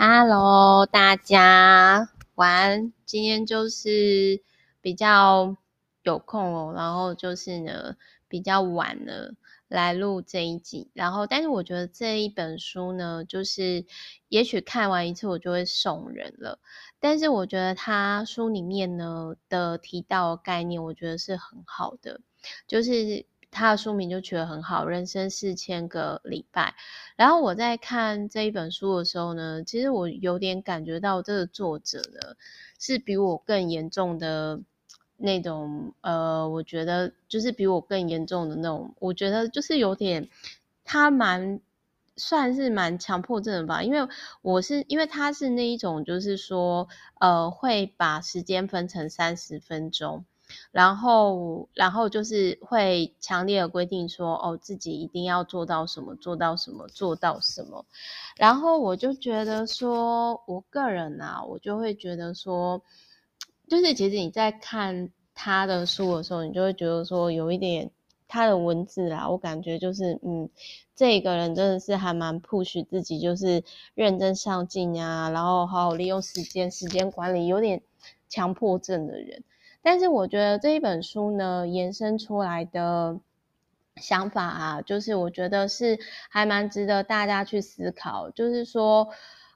Hello，大家晚安。今天就是比较有空哦，然后就是呢比较晚了来录这一集。然后，但是我觉得这一本书呢，就是也许看完一次我就会送人了。但是我觉得他书里面呢的提到的概念，我觉得是很好的，就是。他的书名就取得很好，《人生四千个礼拜》。然后我在看这一本书的时候呢，其实我有点感觉到这个作者呢是比我更严重的那种，呃，我觉得就是比我更严重的那种，我觉得就是有点他蛮算是蛮强迫症的吧，因为我是因为他是那一种，就是说呃会把时间分成三十分钟。然后，然后就是会强烈的规定说，哦，自己一定要做到什么，做到什么，做到什么。然后我就觉得说，我个人啊，我就会觉得说，就是其实你在看他的书的时候，你就会觉得说，有一点他的文字啊，我感觉就是，嗯，这个人真的是还蛮 push 自己，就是认真上进啊，然后好好利用时间，时间管理有点强迫症的人。但是我觉得这一本书呢，延伸出来的想法啊，就是我觉得是还蛮值得大家去思考。就是说，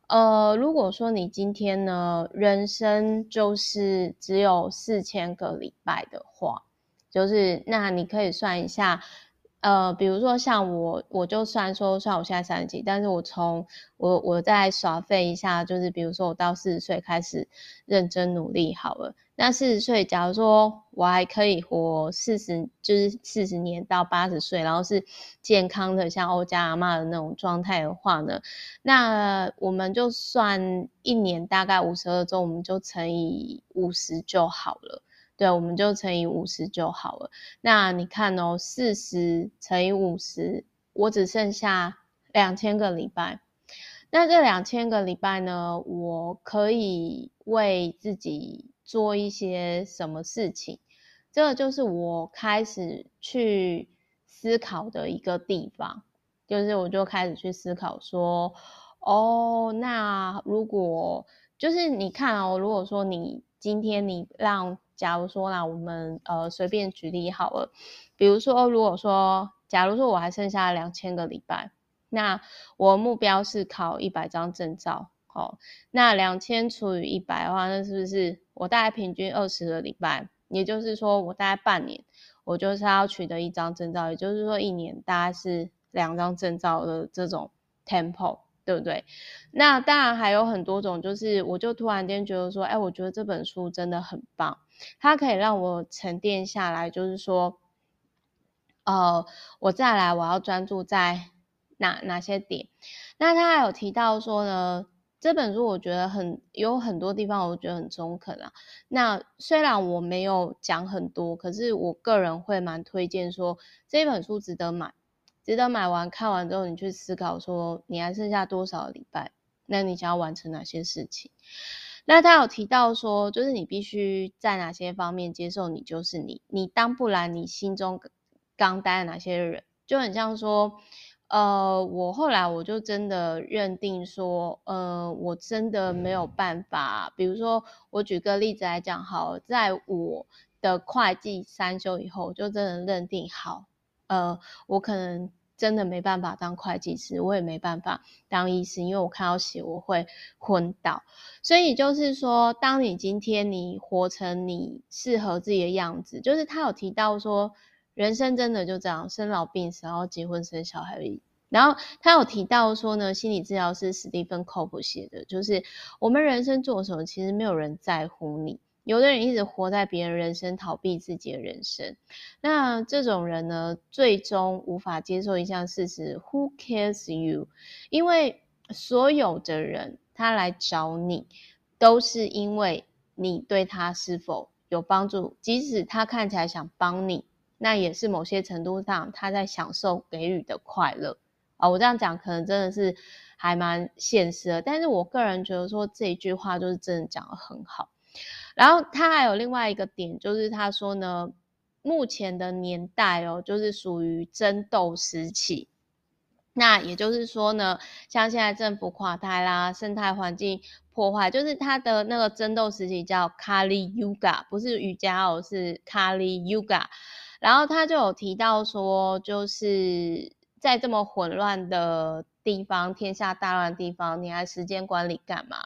呃，如果说你今天呢，人生就是只有四千个礼拜的话，就是那你可以算一下。呃，比如说像我，我就算说，算我现在三十几，但是我从我我再耍废一下，就是比如说我到四十岁开始认真努力好了。那四十岁，假如说我还可以活四十，就是四十年到八十岁，然后是健康的，像欧家阿嬷的那种状态的话呢，那我们就算一年大概五十二周，我们就乘以五十就好了。对，我们就乘以五十就好了。那你看哦，四十乘以五十，我只剩下两千个礼拜。那这两千个礼拜呢，我可以为自己做一些什么事情？这个就是我开始去思考的一个地方。就是我就开始去思考说，哦，那如果就是你看哦，如果说你今天你让假如说啦，我们呃随便举例好了，比如说，如果说，假如说我还剩下两千个礼拜，那我目标是考一百张证照，哦，那两千除以一百的话，那是不是我大概平均二十个礼拜？也就是说，我大概半年，我就是要取得一张证照，也就是说，一年大概是两张证照的这种 tempo。对不对？那当然还有很多种，就是我就突然间觉得说，哎，我觉得这本书真的很棒，它可以让我沉淀下来，就是说，呃，我再来我要专注在哪哪些点。那他还有提到说呢，这本书我觉得很有很多地方我觉得很中肯啊。那虽然我没有讲很多，可是我个人会蛮推荐说这本书值得买。值得买完看完之后，你去思考说，你还剩下多少礼拜？那你想要完成哪些事情？那他有提到说，就是你必须在哪些方面接受你就是你，你当不然你心中刚待的哪些人，就很像说，呃，我后来我就真的认定说，呃，我真的没有办法。比如说，我举个例子来讲，好，在我的会计三修以后，就真的认定好。呃，我可能真的没办法当会计师，我也没办法当医师，因为我看到血我会昏倒。所以就是说，当你今天你活成你适合自己的样子，就是他有提到说，人生真的就这样，生老病死，然后结婚生小孩。然后他有提到说呢，心理治疗师史蒂芬·科普写的，就是我们人生做什么，其实没有人在乎你。有的人一直活在别人人生，逃避自己的人生。那这种人呢，最终无法接受一项事实：Who cares you？因为所有的人他来找你，都是因为你对他是否有帮助。即使他看起来想帮你，那也是某些程度上他在享受给予的快乐啊。我这样讲可能真的是还蛮现实的，但是我个人觉得说这一句话就是真的讲得很好。然后他还有另外一个点，就是他说呢，目前的年代哦，就是属于争斗时期。那也就是说呢，像现在政府垮台啦，生态环境破坏，就是它的那个争斗时期叫 Kali Yuga，不是瑜伽哦，是 Kali Yuga。然后他就有提到说，就是在这么混乱的地方，天下大乱的地方，你还时间管理干嘛？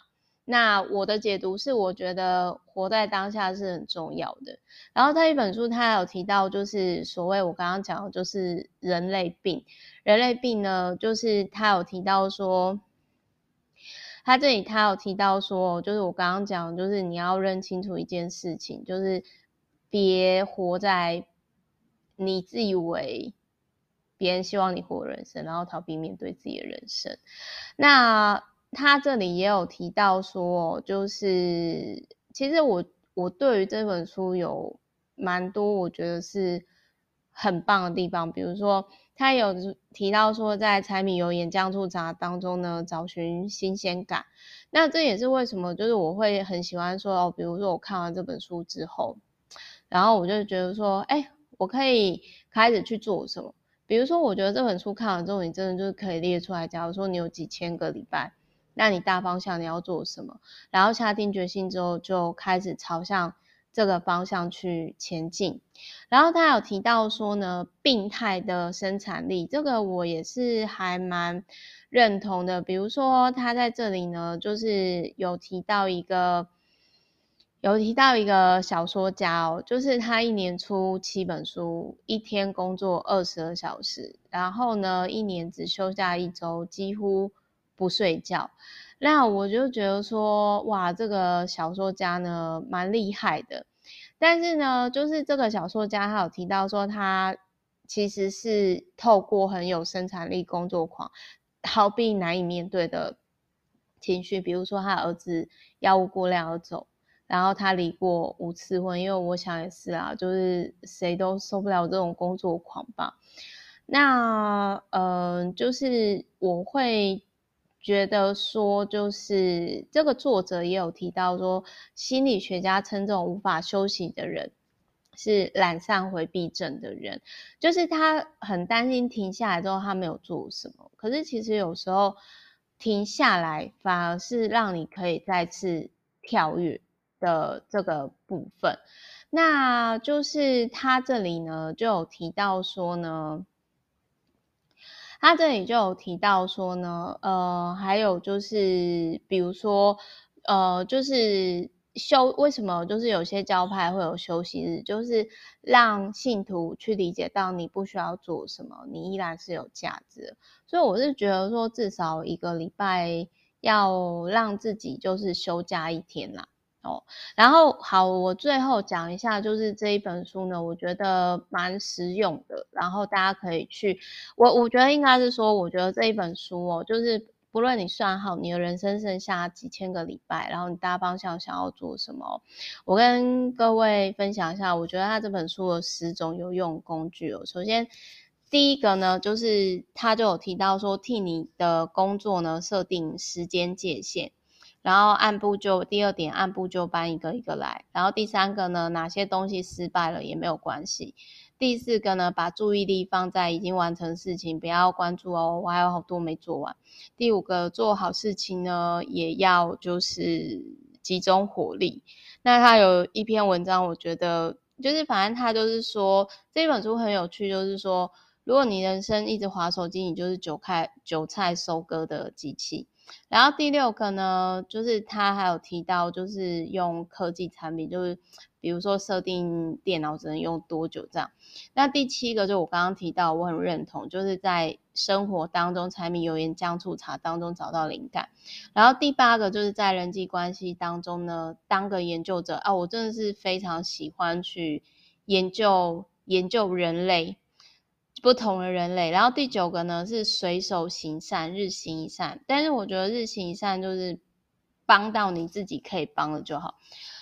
那我的解读是，我觉得活在当下是很重要的。然后他一本书，他有提到，就是所谓我刚刚讲的，就是人类病。人类病呢，就是他有提到说，他这里他有提到说，就是我刚刚讲，就是你要认清楚一件事情，就是别活在你自以为别人希望你活的人生，然后逃避面对自己的人生。那他这里也有提到说，就是其实我我对于这本书有蛮多我觉得是很棒的地方，比如说他有提到说，在柴米油盐酱醋茶当中呢，找寻新鲜感。那这也是为什么，就是我会很喜欢说哦，比如说我看完这本书之后，然后我就觉得说，哎，我可以开始去做什么？比如说，我觉得这本书看完之后，你真的就是可以列出来，假如说你有几千个礼拜。那你大方向你要做什么？然后下定决心之后，就开始朝向这个方向去前进。然后他有提到说呢，病态的生产力，这个我也是还蛮认同的。比如说他在这里呢，就是有提到一个，有提到一个小说家哦，就是他一年出七本书，一天工作二十二小时，然后呢，一年只休假一周，几乎。不睡觉，那我就觉得说，哇，这个小说家呢，蛮厉害的。但是呢，就是这个小说家他有提到说，他其实是透过很有生产力工作狂，逃避难以面对的情绪，比如说他儿子药物过量而走，然后他离过五次婚，因为我想也是啊，就是谁都受不了这种工作狂吧。那嗯、就是我会。觉得说，就是这个作者也有提到说，心理学家称这种无法休息的人是懒散回避症的人，就是他很担心停下来之后他没有做什么，可是其实有时候停下来反而是让你可以再次跳跃的这个部分。那就是他这里呢就有提到说呢。他这里就有提到说呢，呃，还有就是，比如说，呃，就是休为什么就是有些教派会有休息日，就是让信徒去理解到你不需要做什么，你依然是有价值。所以我是觉得说，至少一个礼拜要让自己就是休假一天啦。哦，然后好，我最后讲一下，就是这一本书呢，我觉得蛮实用的，然后大家可以去，我我觉得应该是说，我觉得这一本书哦，就是不论你算好你的人生剩下几千个礼拜，然后你大方向想要做什么，我跟各位分享一下，我觉得他这本书有十种有用工具哦。首先第一个呢，就是他就有提到说，替你的工作呢设定时间界限。然后按部就第二点，按部就班，一个一个来。然后第三个呢，哪些东西失败了也没有关系。第四个呢，把注意力放在已经完成事情，不要关注哦，我还有好多没做完。第五个，做好事情呢，也要就是集中火力。那他有一篇文章，我觉得就是反正他就是说这本书很有趣，就是说如果你人生一直滑手机，你就是韭菜韭菜收割的机器。然后第六个呢，就是他还有提到，就是用科技产品，就是比如说设定电脑只能用多久这样。那第七个就我刚刚提到，我很认同，就是在生活当中柴米油盐酱醋茶当中找到灵感。然后第八个就是在人际关系当中呢，当个研究者啊，我真的是非常喜欢去研究研究人类。不同的人类，然后第九个呢是随手行善，日行一善。但是我觉得日行一善就是帮到你自己可以帮的就好。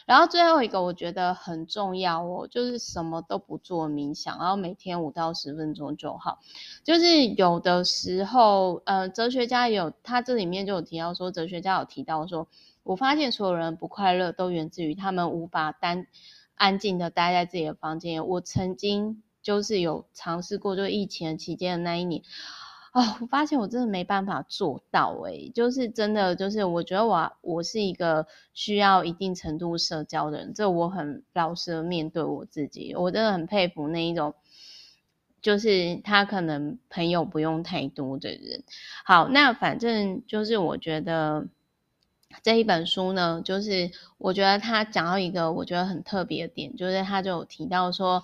然后最后一个我觉得很重要哦，就是什么都不做冥想，然后每天五到十分钟就好。就是有的时候，呃，哲学家有，他这里面就有提到说，哲学家有提到说，我发现所有人不快乐都源自于他们无法单安静的待在自己的房间。我曾经。就是有尝试过，就疫情期间的那一年哦，我发现我真的没办法做到诶、就是真的，就是我觉得我我是一个需要一定程度社交的人，这我很老实的面对我自己，我真的很佩服那一种。就是他可能朋友不用太多的人，好，那反正就是我觉得这一本书呢，就是我觉得他讲到一个我觉得很特别的点，就是他就有提到说，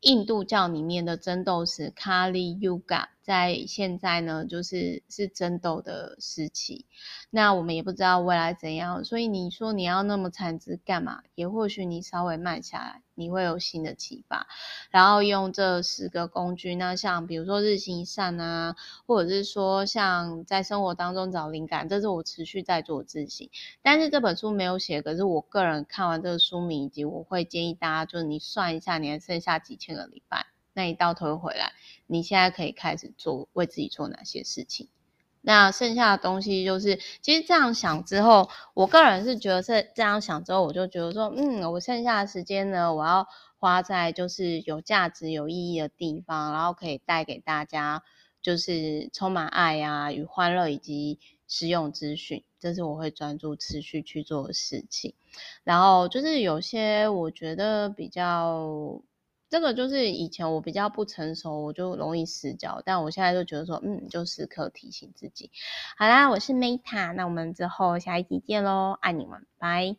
印度教里面的争斗时，Kali Yuga。在现在呢，就是是争斗的时期，那我们也不知道未来怎样，所以你说你要那么残值干嘛？也或许你稍微慢下来，你会有新的启发。然后用这十个工具，那像比如说日行一善啊，或者是说像在生活当中找灵感，这是我持续在做自省。但是这本书没有写，可是我个人看完这个书名以及我会建议大家，就是你算一下，你还剩下几千个礼拜。那你到头回来，你现在可以开始做，为自己做哪些事情？那剩下的东西就是，其实这样想之后，我个人是觉得是这样想之后，我就觉得说，嗯，我剩下的时间呢，我要花在就是有价值、有意义的地方，然后可以带给大家就是充满爱啊与欢乐以及实用资讯，这是我会专注持续去做的事情。然后就是有些我觉得比较。这个就是以前我比较不成熟，我就容易失焦，但我现在就觉得说，嗯，就时刻提醒自己。好啦，我是 Meta，那我们之后下一集见喽，爱你们，拜。